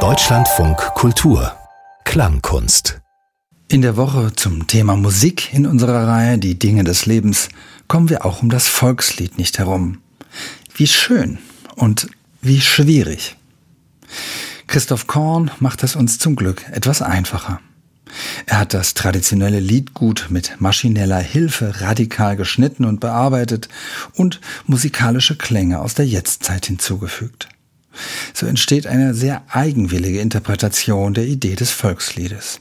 Deutschlandfunk Kultur Klangkunst in der Woche zum Thema Musik in unserer Reihe Die Dinge des Lebens kommen wir auch um das Volkslied nicht herum. Wie schön und wie schwierig. Christoph Korn macht es uns zum Glück etwas einfacher. Er hat das traditionelle Liedgut mit maschineller Hilfe radikal geschnitten und bearbeitet und musikalische Klänge aus der Jetztzeit hinzugefügt. So entsteht eine sehr eigenwillige Interpretation der Idee des Volksliedes.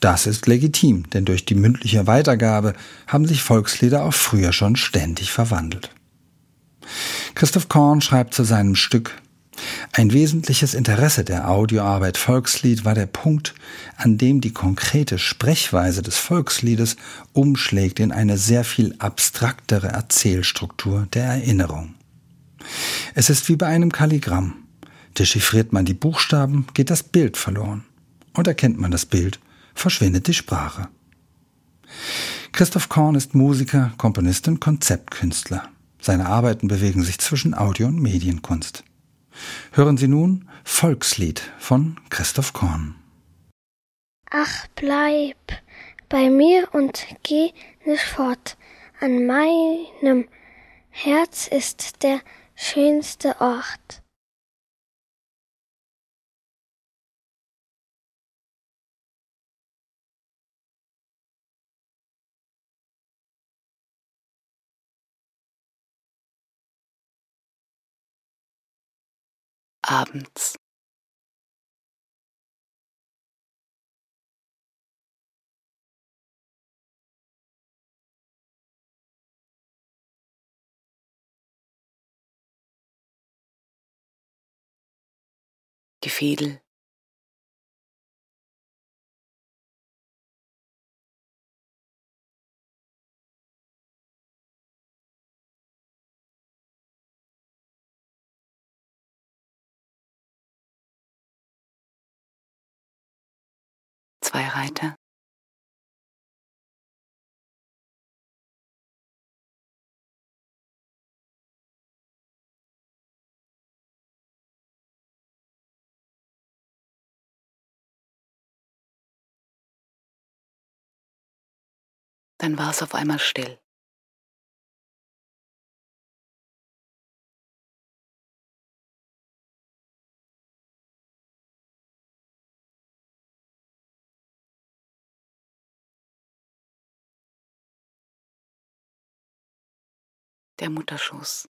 Das ist legitim, denn durch die mündliche Weitergabe haben sich Volkslieder auch früher schon ständig verwandelt. Christoph Korn schreibt zu seinem Stück ein wesentliches Interesse der Audioarbeit Volkslied war der Punkt, an dem die konkrete Sprechweise des Volksliedes umschlägt in eine sehr viel abstraktere Erzählstruktur der Erinnerung. Es ist wie bei einem Kalligramm. Dechiffriert man die Buchstaben, geht das Bild verloren. Und erkennt man das Bild, verschwindet die Sprache. Christoph Korn ist Musiker, Komponist und Konzeptkünstler. Seine Arbeiten bewegen sich zwischen Audio- und Medienkunst. Hören Sie nun Volkslied von Christoph Korn. Ach, bleib bei mir und geh nicht fort. An meinem Herz ist der schönste Ort. abends. Die Fiedel zwei Reiter. Dann war es auf einmal still. der Mutterschoß.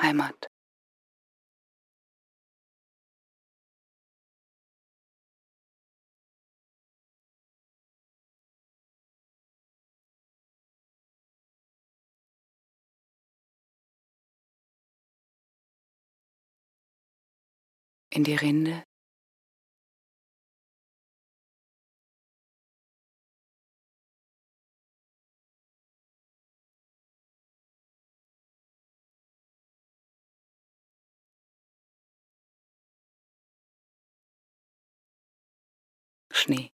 Heimat. in die Rinde. Schnee.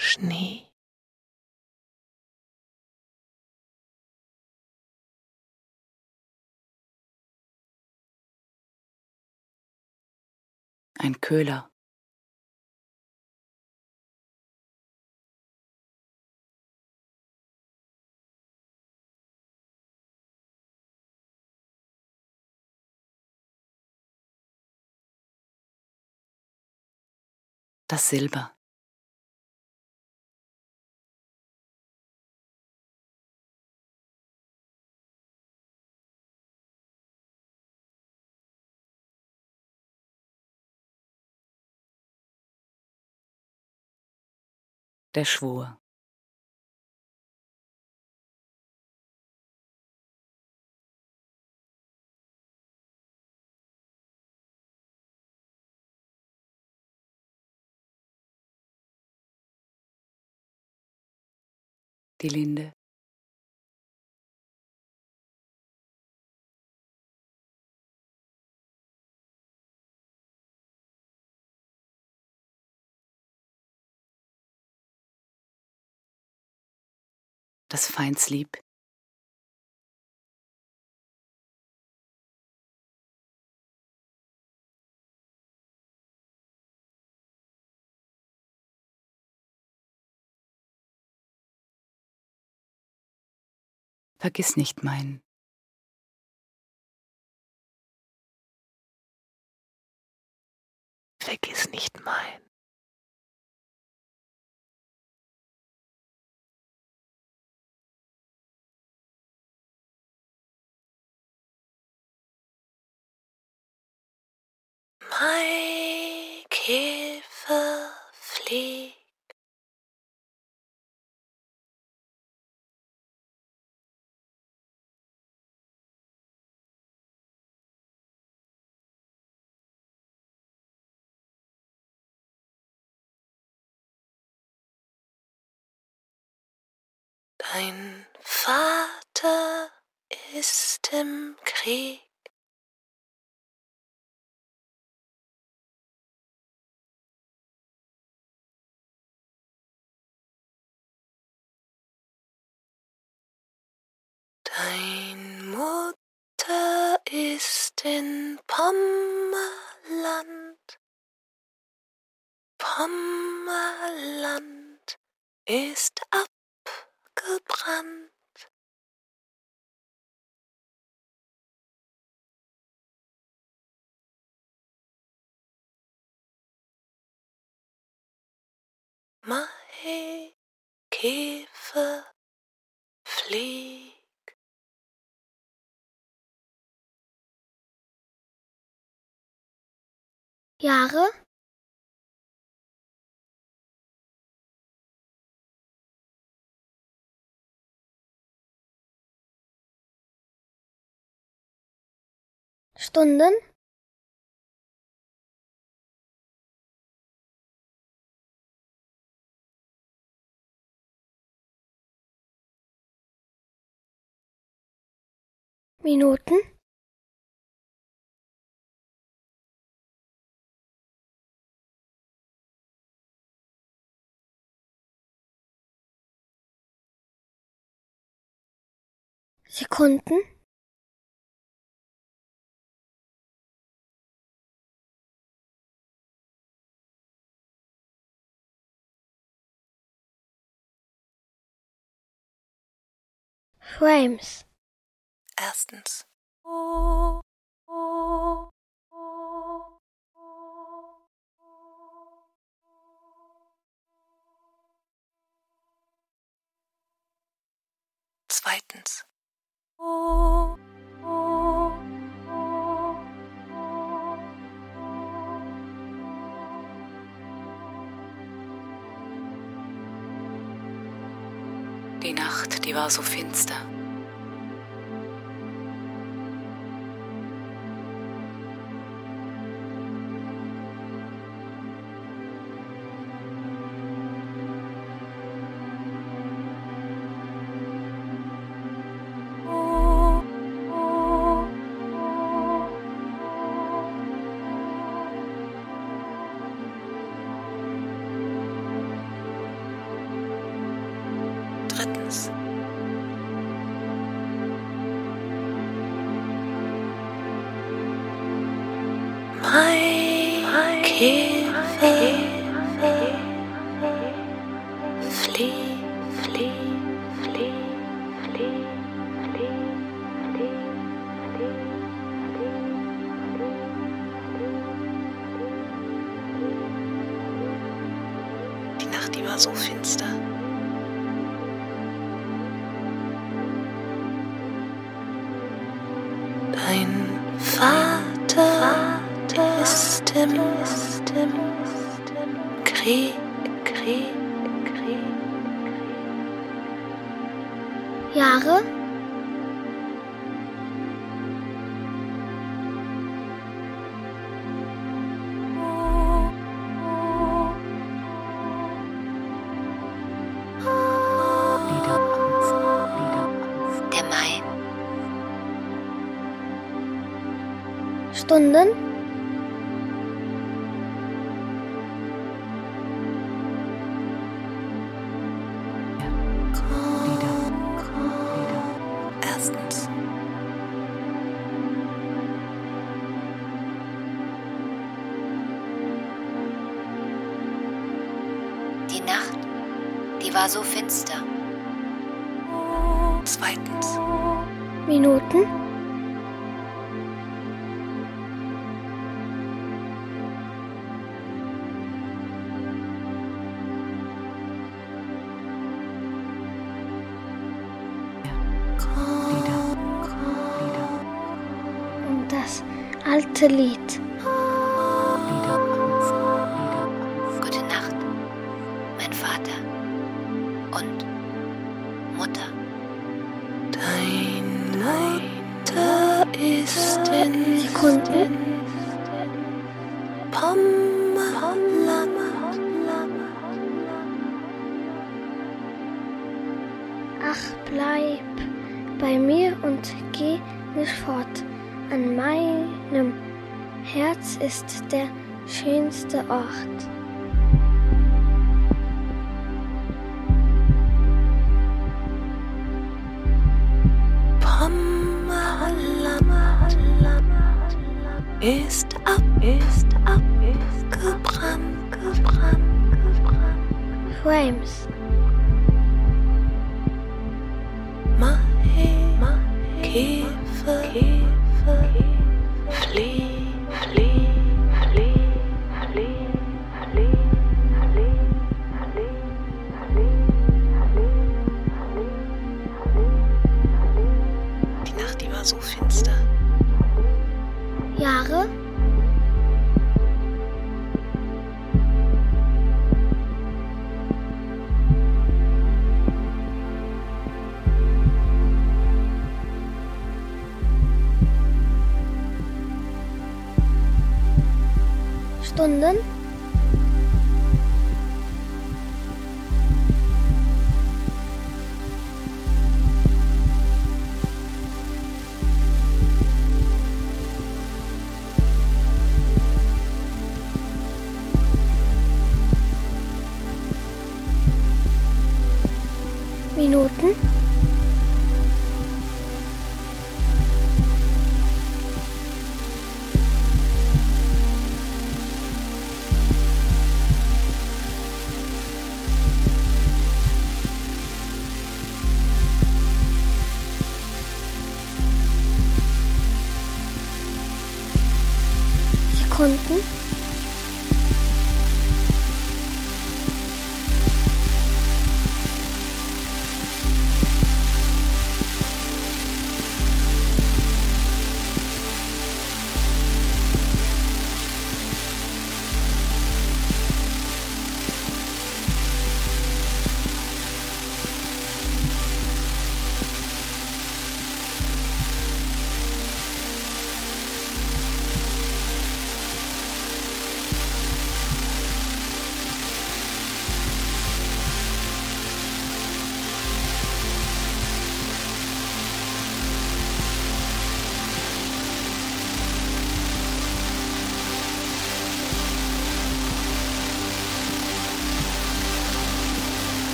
Schnee. ein Köhler. Das Silber. der Schwur. Die Linde. Das Feinslieb. Vergiss nicht mein. Vergiss nicht mein. Dein Vater ist im Krieg. Dein Mutter ist in Pommerland. Pommerland ist abgebrannt. Mai Käfer flieg. Jahre Stunden? Minuten? Sekunden Frames Erstens. Zweitens. War so finster. Drittens. Elite.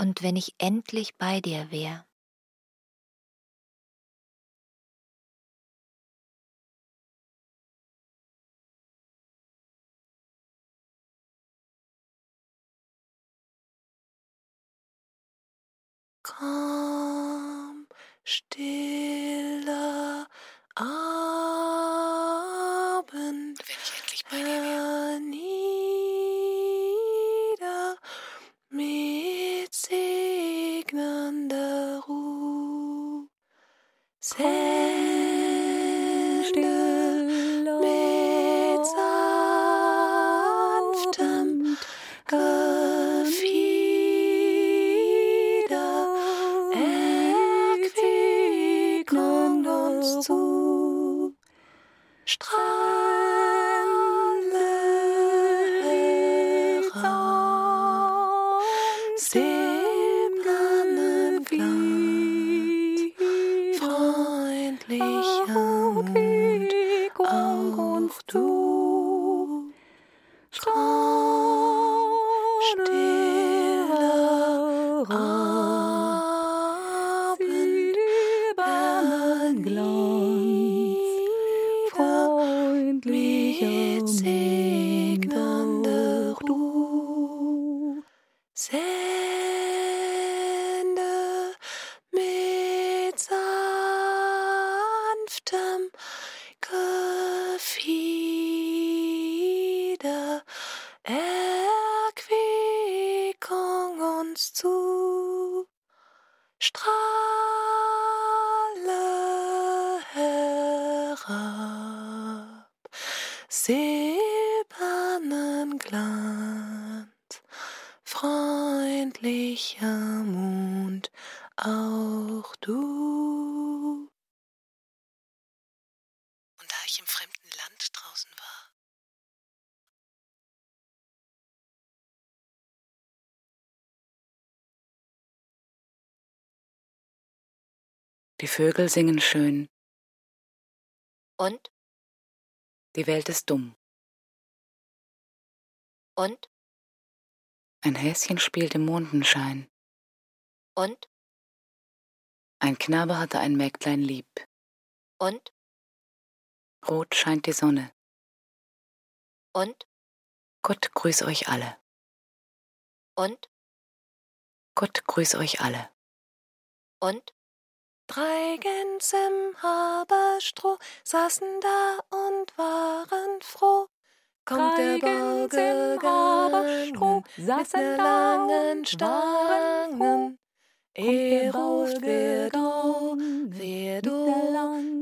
Und wenn ich endlich bei dir wär. Komm, stiller Abend, Wenn ich endlich hernieder Die Vögel singen schön, Und? die Welt ist dumm. Und? Ein Häschen spielt im Mondenschein. Und? Ein Knabe hatte ein Mägdlein lieb. Und? Rot scheint die Sonne. Und? Gott grüß euch alle. Und? Gott grüß euch alle. Und? Drei Gänse im Haberstroh saßen da und waren froh. Kommt der Bau gegangen mit ner langen Stangen. Er ruft, wer du, wer du,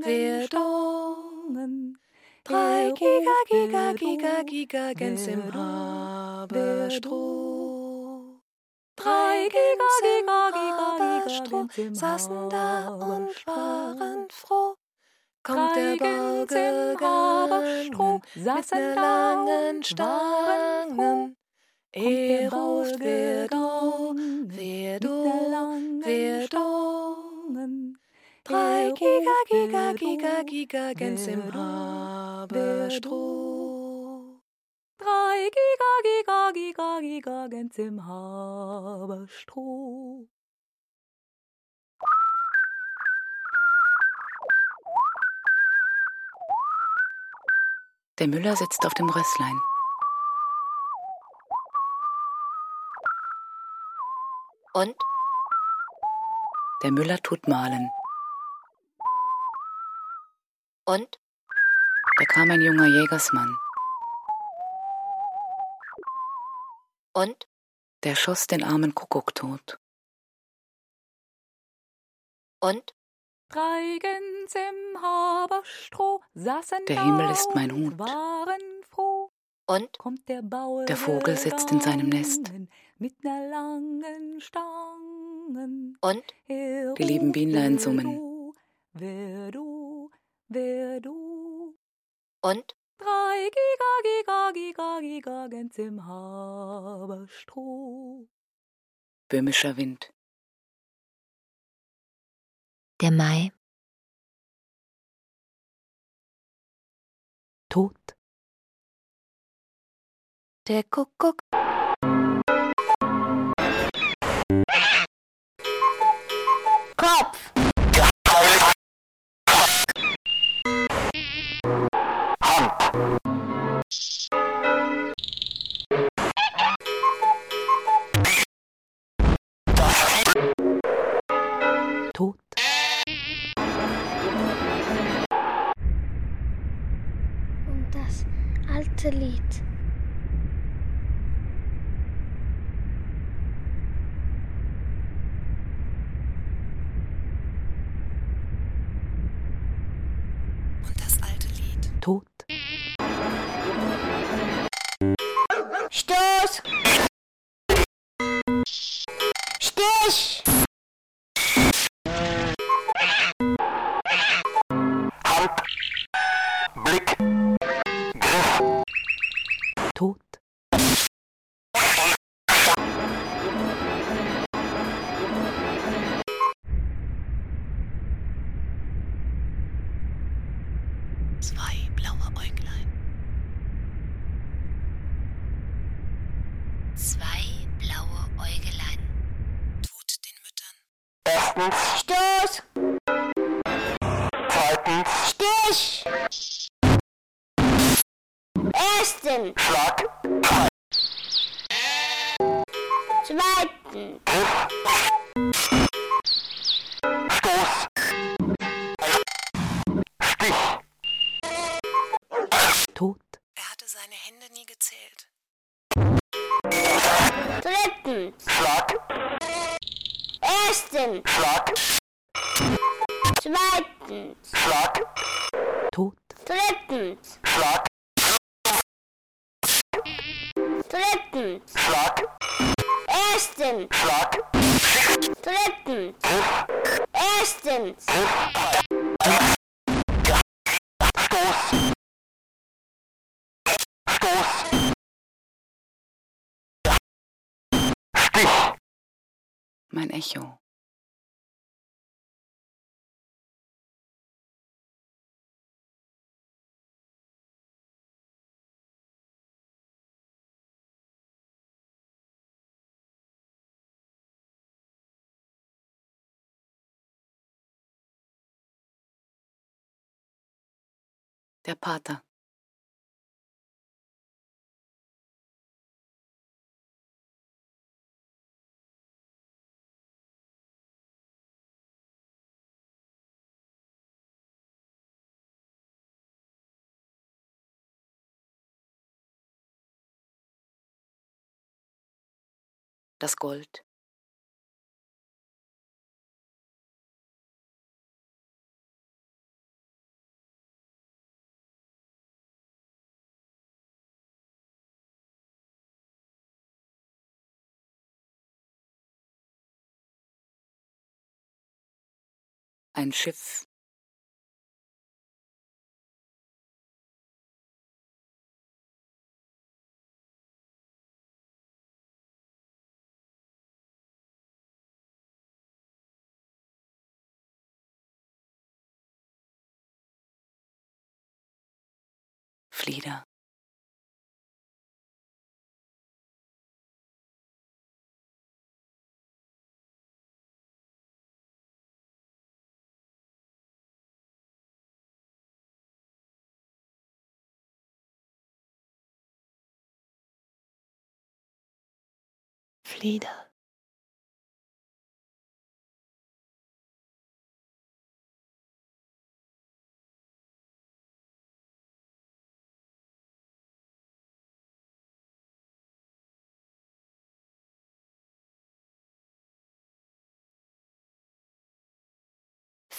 wer du. Drei Giga, Giga, Giga, Giga Gänse im Haberstroh. Drei Giga, Giga, Giga, Giga saßen da und waren froh. Kommt der Bau gegangen mit ner langen Stangen. Er ruft, wer du, wer du, wer du. Drei Giga, Giga, Giga, Giga Gänse im Haberstroh. Drei Giga, Giga, Giga, Giga Gänse im Haberstroh. Der Müller sitzt auf dem Rösslein. Und? Der Müller tut mahlen. Und? Da kam ein junger Jägersmann. Und? Der schoss den armen Kuckuck tot. Und? Drei Gänse im Haberstroh saßen Der Himmel ist mein Hut. waren froh. Und? Kommt der Bauer Der Vogel sitzt in seinem Nest. Mit ner langen Stangen. Und? Die lieben Bienlein summen. Wer du, wer du. Und? Drei Giga, Giga, Giga, Giga Gänse im Haberstroh. Böhmischer Wind. Der Mai. Tot. Der Kuckuck delete. Echo. Der Pater. Das Gold. Ein Schiff. Flieder. Flieder.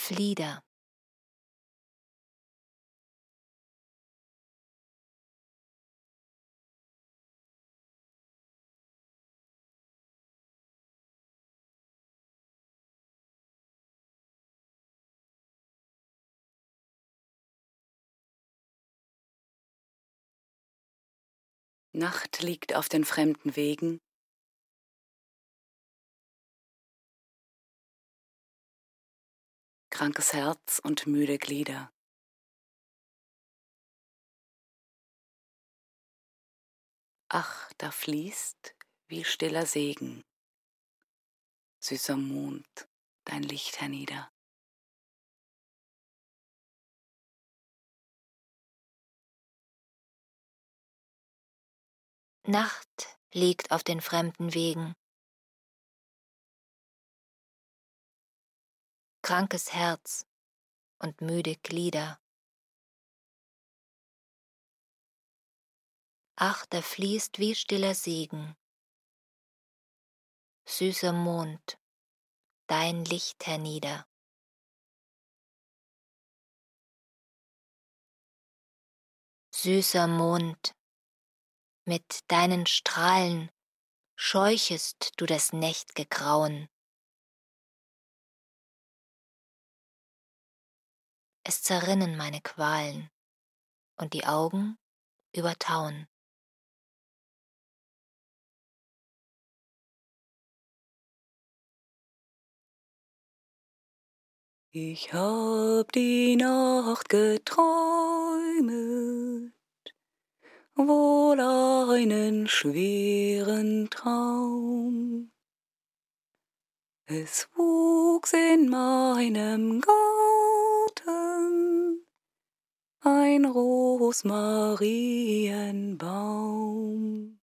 Flieder. Nacht liegt auf den fremden Wegen. Krankes Herz und müde Glieder. Ach, da fließt wie stiller Segen. Süßer Mond dein Licht hernieder. Nacht liegt auf den fremden Wegen. Krankes Herz und müde Glieder. Ach, da fließt wie stiller Segen. Süßer Mond, dein Licht hernieder. Süßer Mond, mit deinen Strahlen scheuchest du das nächt'ge Es zerrinnen meine Qualen und die Augen übertauen. Ich hab die Nacht geträumet, wohl einen schweren Traum. Es wuchs in meinem Ein Rosmarienbaum.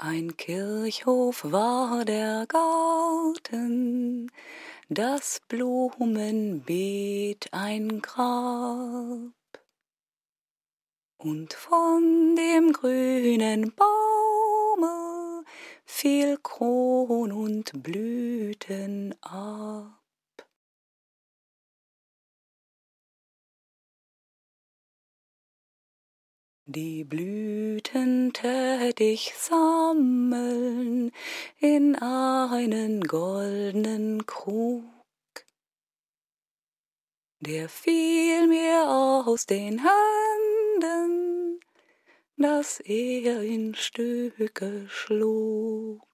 Ein Kirchhof war der Garten, das Blumenbeet ein Grab. Und von dem grünen Baume fiel Kron und Blüten ab. Die Blüten tät ich sammeln in einen goldenen Krug. Der fiel mir aus den Händen, dass er in Stücke schlug.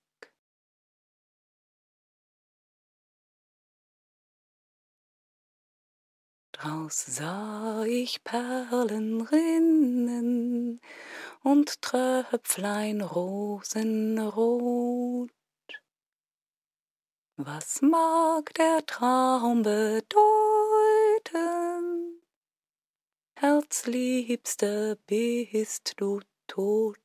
Draus sah ich Perlen rinnen und Tröpflein rosenrot. Was mag der Traum bedeuten? Herzliebste, bist du tot.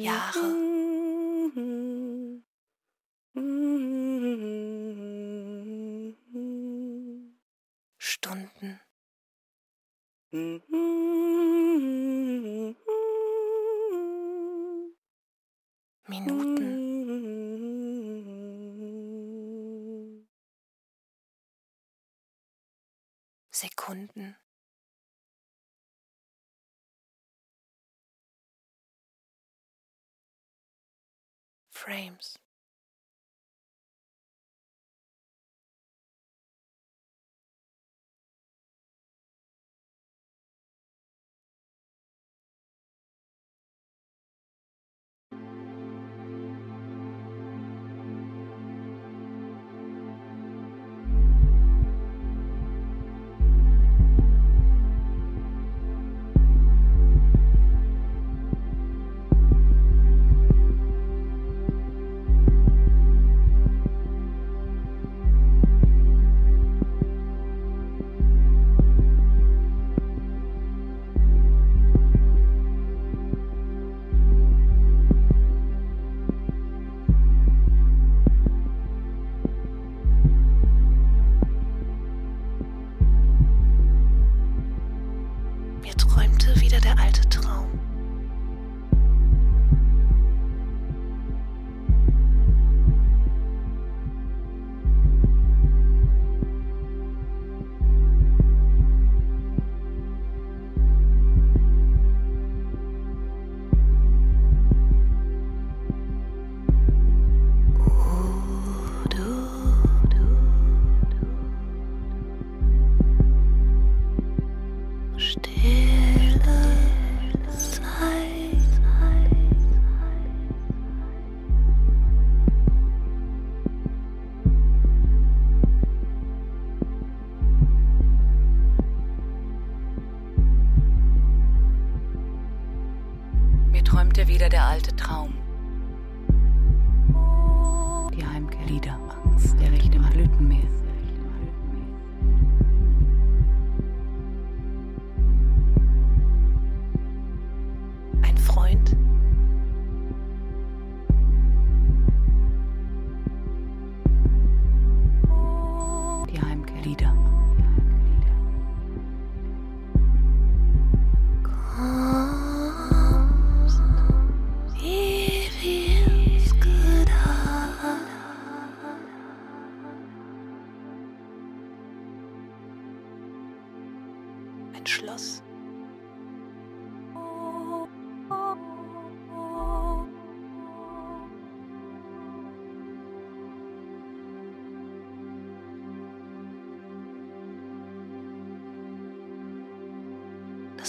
Jahre. Stunden. Frames.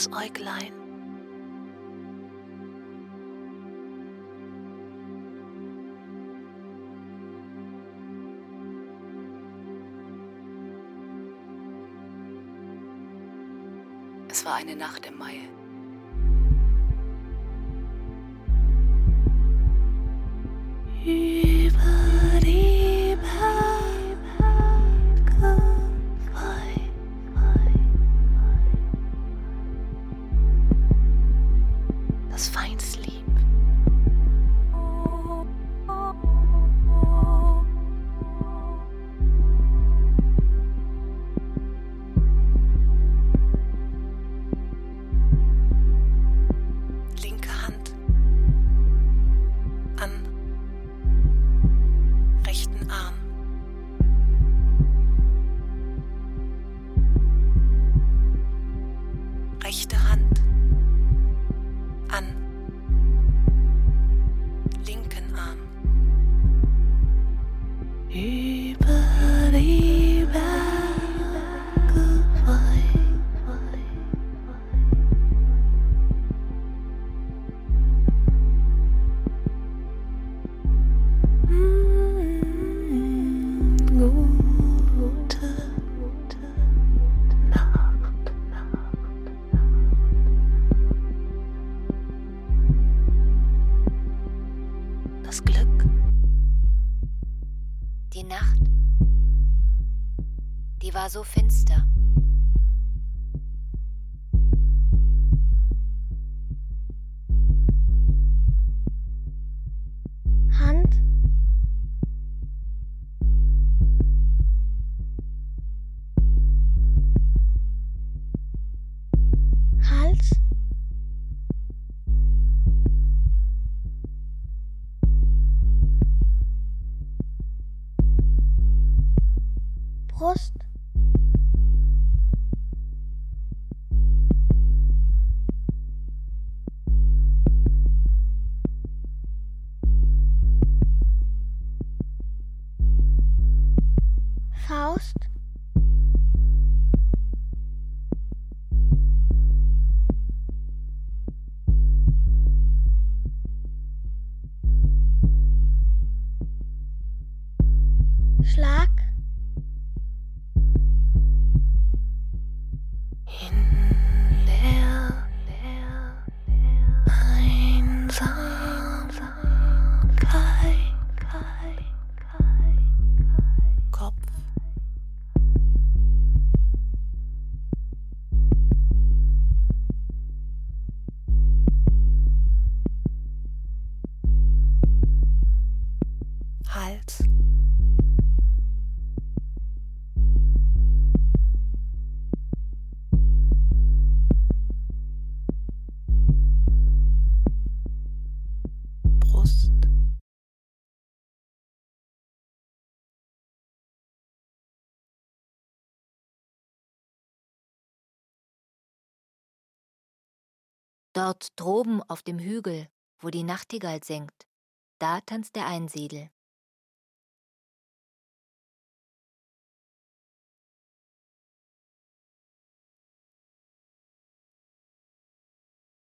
Das Äuglein. Es war eine Nacht im Mai. So finster. Hand, Hals, Brust, Dort droben auf dem Hügel, wo die Nachtigall singt, da tanzt der Einsiedel.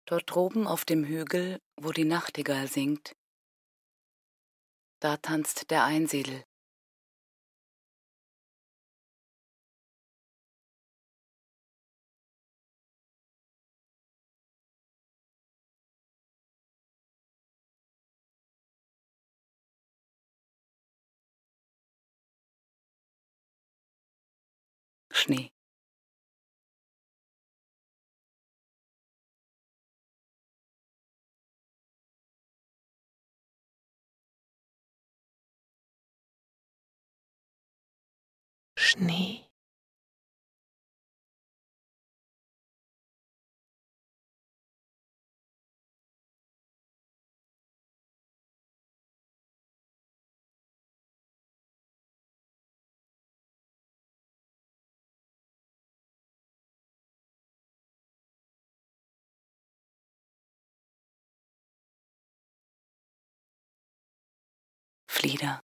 Dort droben auf dem Hügel, wo die Nachtigall singt, da tanzt der Einsiedel. Schnee. Schnee. Flieder.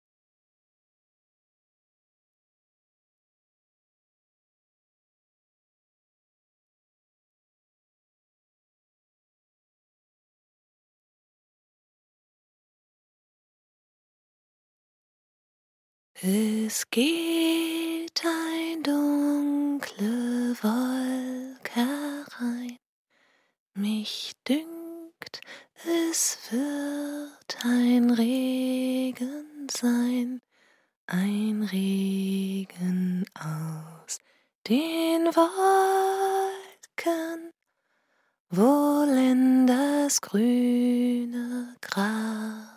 Es geht ein dunkle Wolke herein, mich dünkt, es wird ein Regen sein, ein Regen aus den Wolken, wohl das grüne Gras.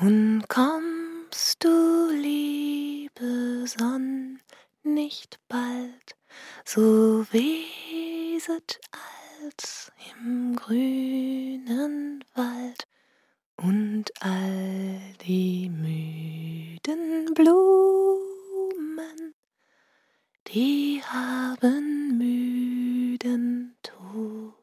Und kommst du, liebe Sonn, nicht bald, so weset als im grünen Wald und all die müden Blumen, die haben müden Tod.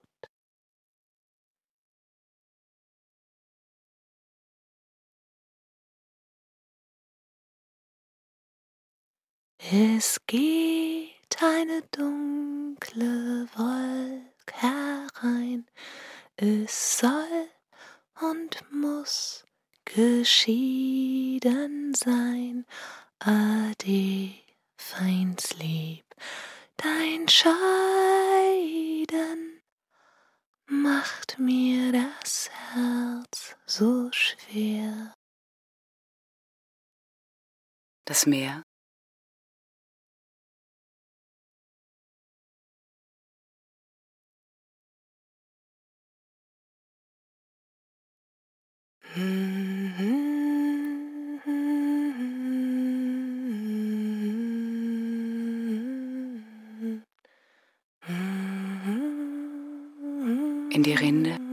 Es geht eine dunkle Wolke herein, es soll und muss geschieden sein. Ade, Feinslieb, dein Scheiden macht mir das Herz so schwer. Das Meer. In die Rinde.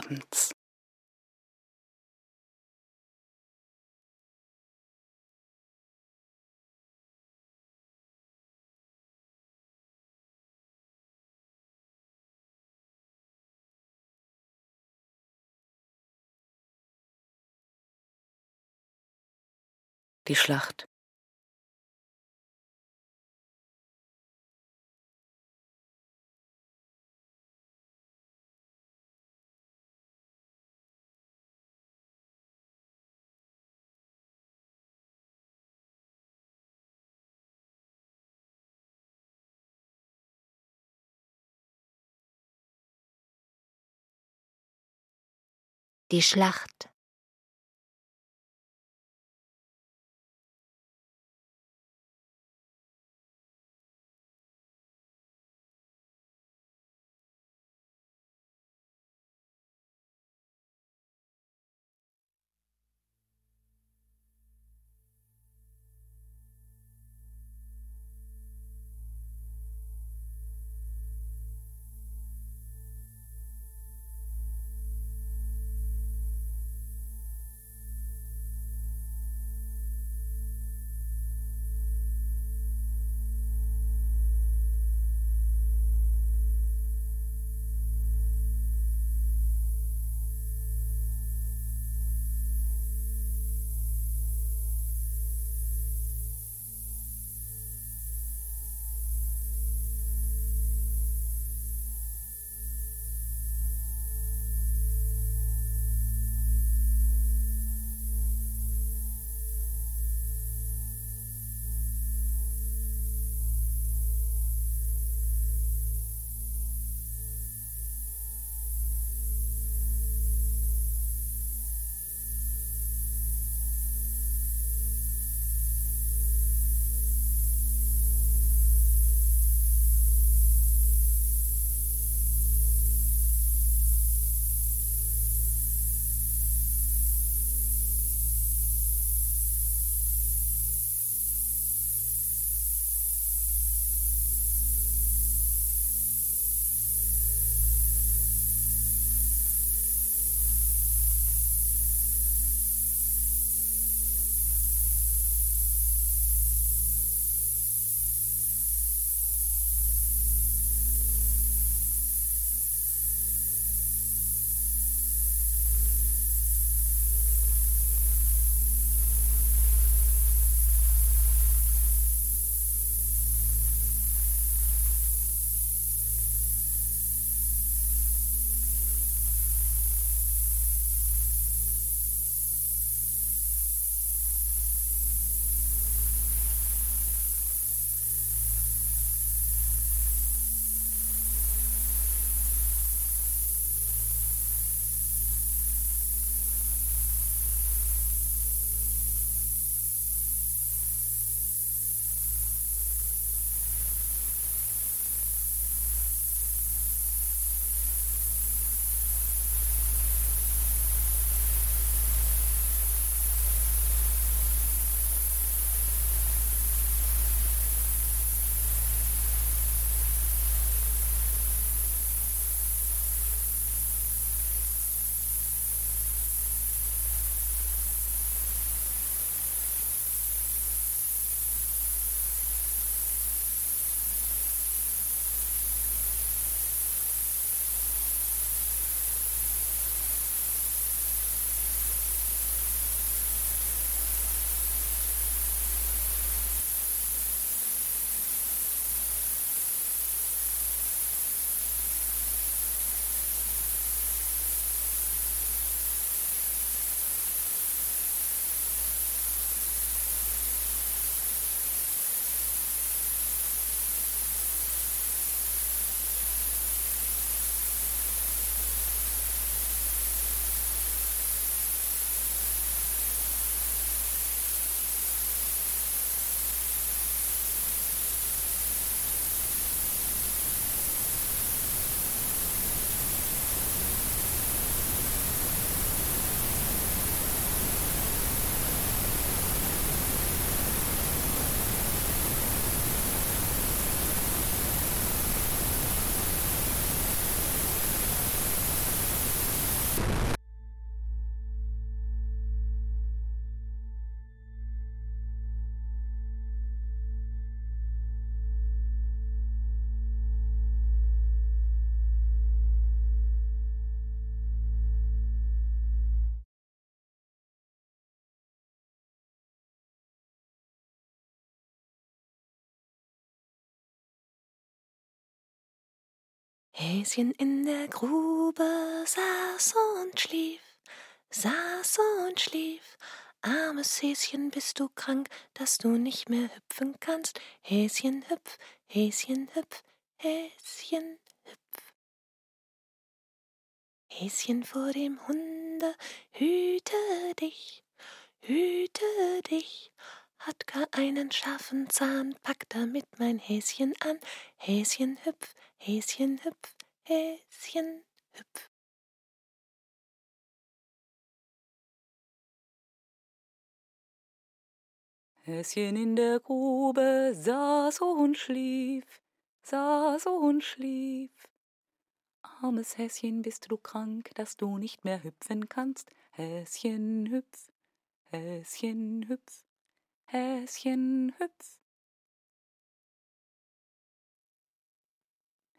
Abends. Die Schlacht. Die Schlacht. Häschen in der Grube saß und schlief, saß und schlief. Armes Häschen, bist du krank, dass du nicht mehr hüpfen kannst? Häschen hüpf, Häschen hüpf, Häschen hüpf. Häschen vor dem Hunde, hüte dich, hüte dich. Hat gar einen scharfen Zahn, pack damit mein Häschen an. Häschen hüpf, Häschen hüpf, Häschen hüpf. Häschen in der Grube saß und schlief, saß und schlief. Armes Häschen, bist du krank, dass du nicht mehr hüpfen kannst? Häschen hüpf, Häschen hüpf, Häschen hüpf.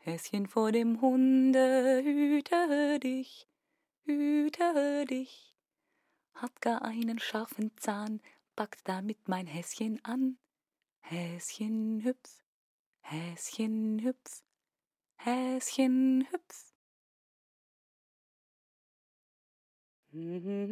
Häschen vor dem Hunde, hüte dich, hüte dich. Hat gar einen scharfen Zahn, packt damit mein Häschen an. Häschen hüpf, Häschen hüpf, Häschen hüpf. Jahre.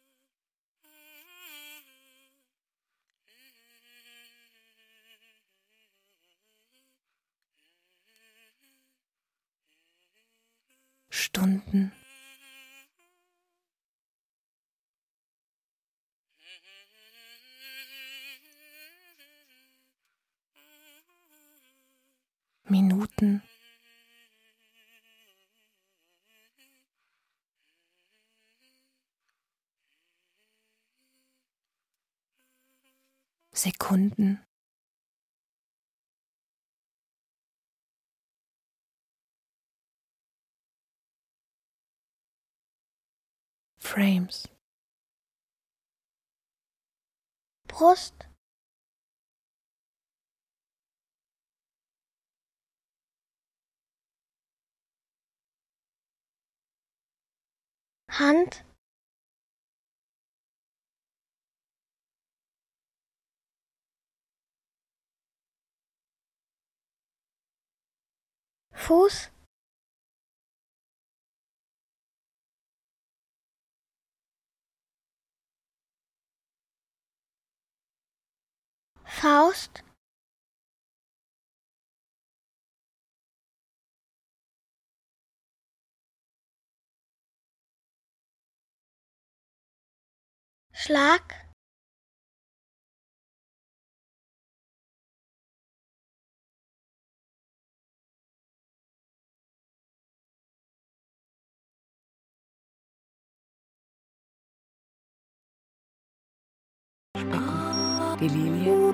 Stunden. Minuten. Sekunden. Frames. Brust, Hand, Fuß, Faust, Schlag, Die Lilie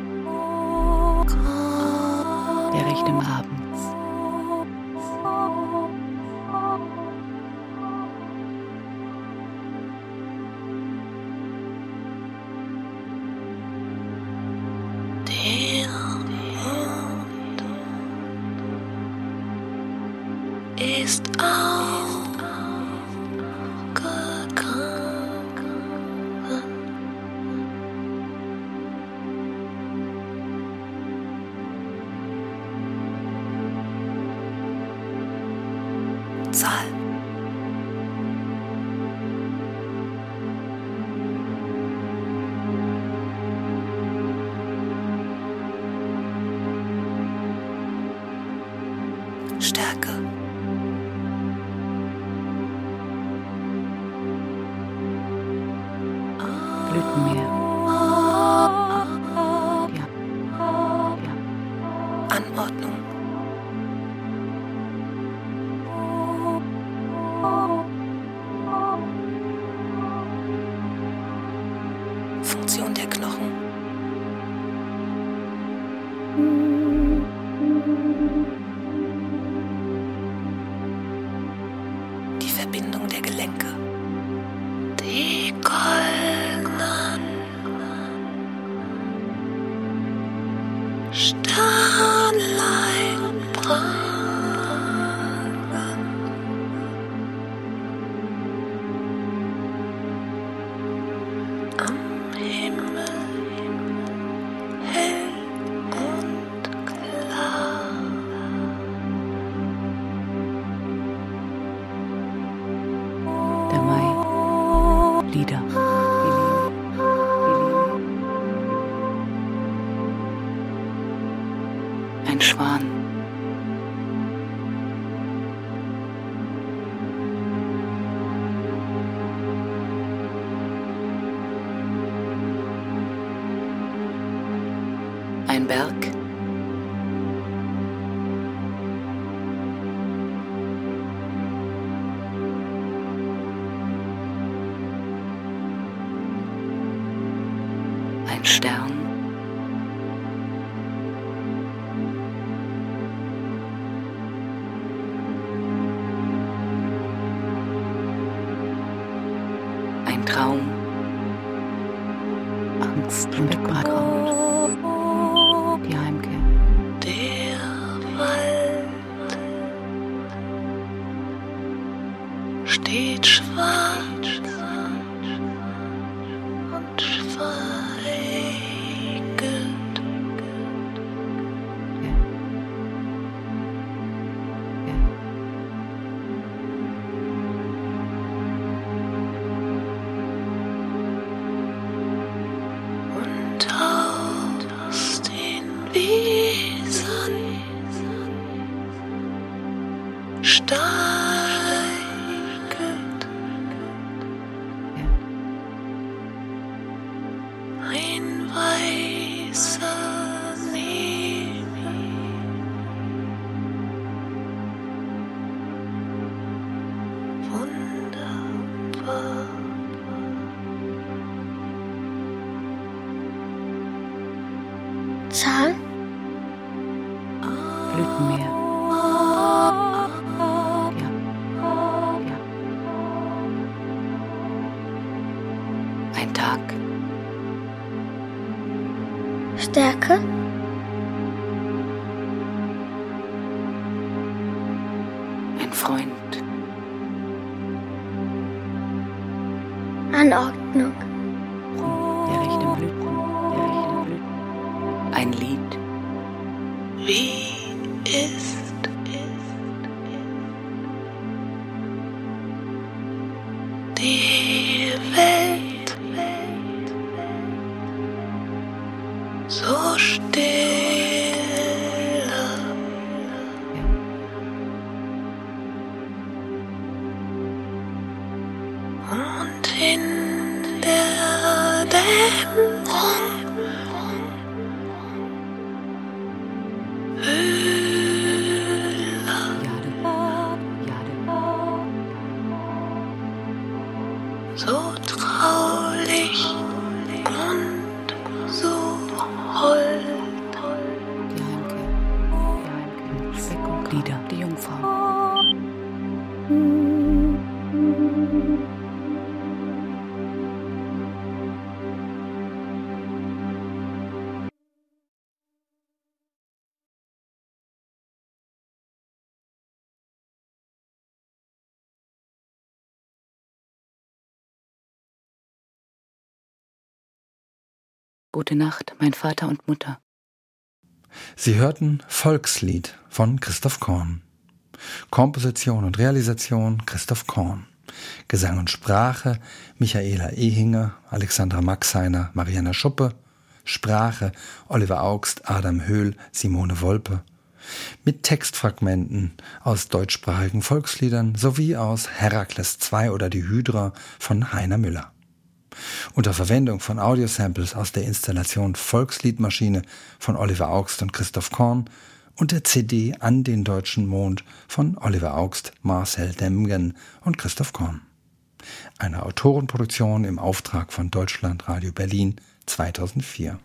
der rechten Abends. Ah. Gute Nacht, mein Vater und Mutter. Sie hörten Volkslied von Christoph Korn. Komposition und Realisation Christoph Korn. Gesang und Sprache Michaela Ehinger, Alexandra Maxheiner, Mariana Schuppe. Sprache Oliver Augst, Adam Höhl, Simone Wolpe. Mit Textfragmenten aus deutschsprachigen Volksliedern sowie aus Herakles II oder die Hydra von Heiner Müller. Unter Verwendung von Audiosamples aus der Installation Volksliedmaschine von Oliver Augst und Christoph Korn und der CD An den deutschen Mond von Oliver Augst, Marcel Demgen und Christoph Korn. Eine Autorenproduktion im Auftrag von Deutschlandradio Berlin 2004.